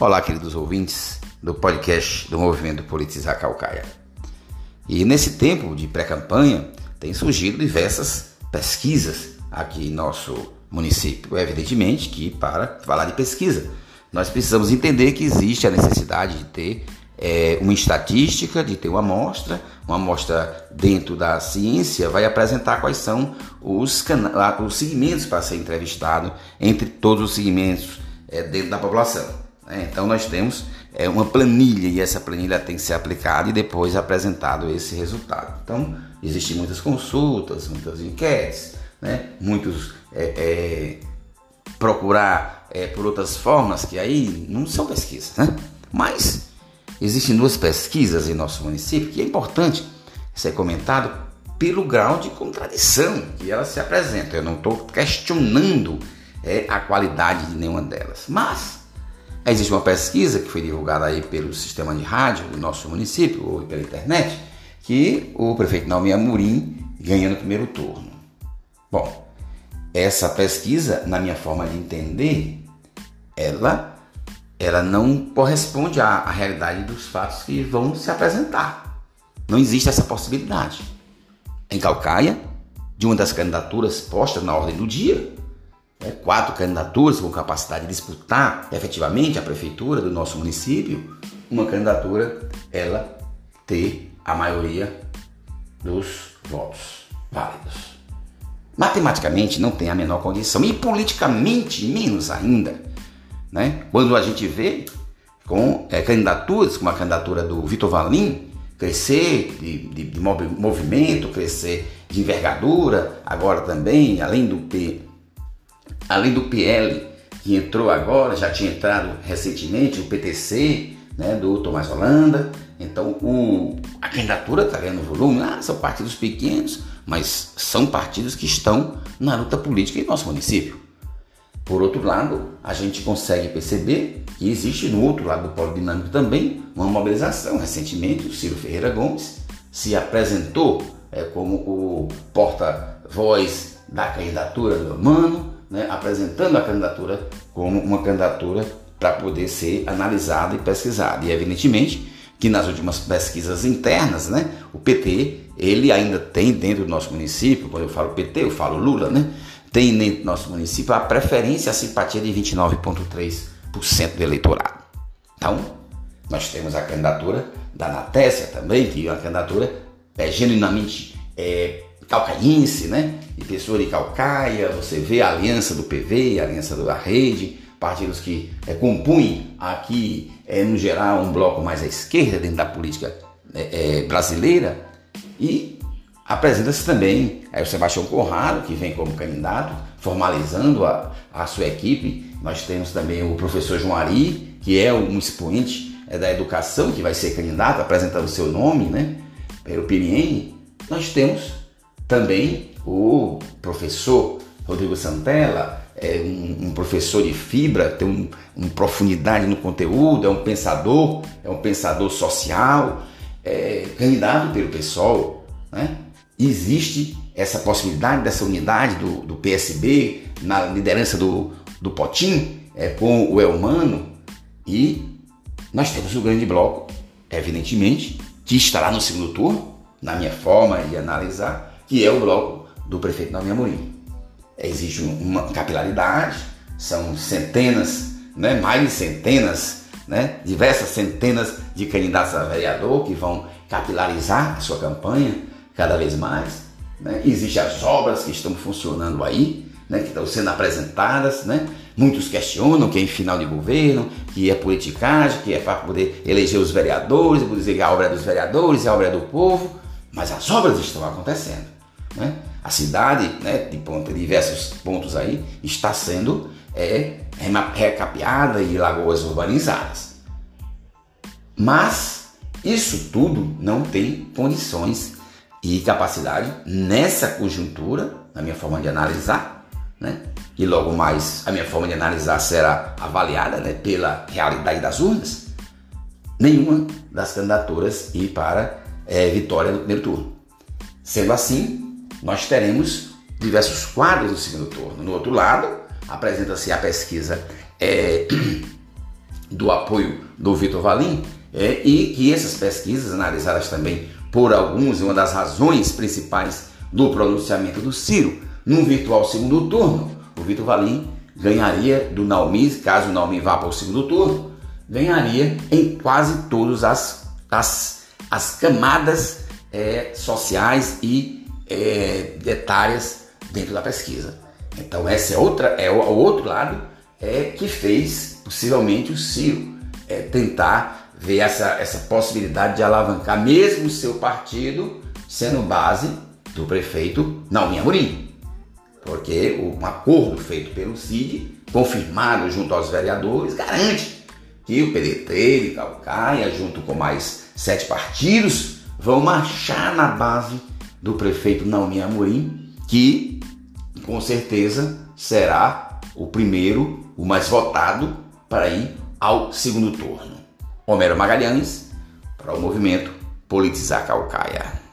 Olá, queridos ouvintes do podcast do Movimento Politizar Calcaia. E nesse tempo de pré-campanha, tem surgido diversas pesquisas aqui em nosso município. Evidentemente que, para falar de pesquisa, nós precisamos entender que existe a necessidade de ter é, uma estatística, de ter uma amostra, uma amostra dentro da ciência vai apresentar quais são os, os segmentos para ser entrevistado entre todos os segmentos é, dentro da população. Né? Então nós temos é, uma planilha e essa planilha tem que ser aplicada e depois apresentado esse resultado. Então existem muitas consultas, muitas enquetes, né? muitos é, é, procurar é, por outras formas que aí não são pesquisas, né? Mas existem duas pesquisas em nosso município que é importante ser comentado pelo grau de contradição que elas se apresentam. Eu não estou questionando é, a qualidade de nenhuma delas, mas Existe uma pesquisa que foi divulgada aí pelo sistema de rádio do nosso município, ou pela internet, que o prefeito Naomi Amorim ganha no primeiro turno. Bom, essa pesquisa, na minha forma de entender, ela, ela não corresponde à, à realidade dos fatos que vão se apresentar. Não existe essa possibilidade. Em Calcaia, de uma das candidaturas postas na ordem do dia, né, quatro candidaturas com capacidade de disputar efetivamente a prefeitura do nosso município, uma candidatura ela ter a maioria dos votos válidos. Matematicamente não tem a menor condição e politicamente menos ainda, né? Quando a gente vê com é, candidaturas, como a candidatura do Vitor Valim, crescer de, de, de movimento, crescer de envergadura, agora também, além do P, além do PL, que entrou agora, já tinha entrado recentemente, o PTC, né, do Tomás Holanda. Então, o, a candidatura está ganhando volume. Ah, são partidos pequenos, mas são partidos que estão na luta política em nosso município. Por outro lado, a gente consegue perceber que existe no outro lado do polo dinâmico também uma mobilização. Recentemente, o Ciro Ferreira Gomes se apresentou é, como o porta-voz da candidatura do Mano, né, apresentando a candidatura como uma candidatura para poder ser analisada e pesquisada. E evidentemente que nas últimas pesquisas internas, né, o PT, ele ainda tem dentro do nosso município, quando eu falo PT, eu falo Lula, né, tem dentro do nosso município a preferência, a simpatia de 29,3% do eleitorado. Então, nós temos a candidatura da Natécia também, que é uma candidatura é, genuinamente é, calcaiense, né? E pessoa de Calcaia, você vê a aliança do PV, a aliança da rede, partidos que é, compõem aqui, é, no geral, um bloco mais à esquerda dentro da política é, brasileira. E apresenta-se também é, o Sebastião Corrado, que vem como candidato, formalizando a, a sua equipe. Nós temos também o professor João Ari, que é um expoente da educação, que vai ser candidato, apresentando o seu nome, né? Pelo PNN. Nós temos também o professor Rodrigo Santella é um, um professor de fibra, tem um, uma profundidade no conteúdo, é um pensador, é um pensador social, é, candidato pelo PSOL. Né? Existe essa possibilidade dessa unidade do, do PSB na liderança do, do Potim é, com o Elmano e nós temos o grande bloco, evidentemente, que estará no segundo turno, na minha forma de analisar, que é o bloco do prefeito Nome Amorim. Existe uma capilaridade, são centenas, né, mais de centenas, né, diversas centenas de candidatos a vereador que vão capilarizar a sua campanha cada vez mais. Né? Existem as obras que estão funcionando aí, né, que estão sendo apresentadas, né? Muitos questionam que é em final de governo, que é politicagem, que é para poder eleger os vereadores, dizer que a obra é dos vereadores, a obra é do povo, mas as obras estão acontecendo. Né? A cidade, né, de, diversos pontos aí, está sendo é, recapeada e lagoas urbanizadas. Mas isso tudo não tem condições e capacidade nessa conjuntura, na minha forma de analisar, né? e logo mais a minha forma de analisar será avaliada né, pela realidade das urnas, nenhuma das candidaturas ir para é, vitória no primeiro turno. Sendo assim, nós teremos diversos quadros no segundo turno. No outro lado, apresenta-se a pesquisa é, do apoio do Vitor Valim é, e que essas pesquisas, analisadas também por alguns, uma das razões principais do pronunciamento do Ciro, no virtual segundo turno, o Vitor Valim ganharia do Naomi, caso o Naomi vá para o segundo turno, ganharia em quase todas as, as, as camadas é, sociais e é, dentro da pesquisa. Então essa é outra, é o, outro lado é que fez possivelmente o Ciro é, tentar ver essa, essa possibilidade de alavancar mesmo o seu partido sendo base do prefeito Naumi Amorim. Porque um acordo feito pelo CID, confirmado junto aos vereadores, garante que o PDT de Calcaia, junto com mais sete partidos, vão marchar na base do prefeito Naumi Amorim, que com certeza será o primeiro, o mais votado para ir ao segundo turno. Homero Magalhães para o movimento Politizar Calcaia.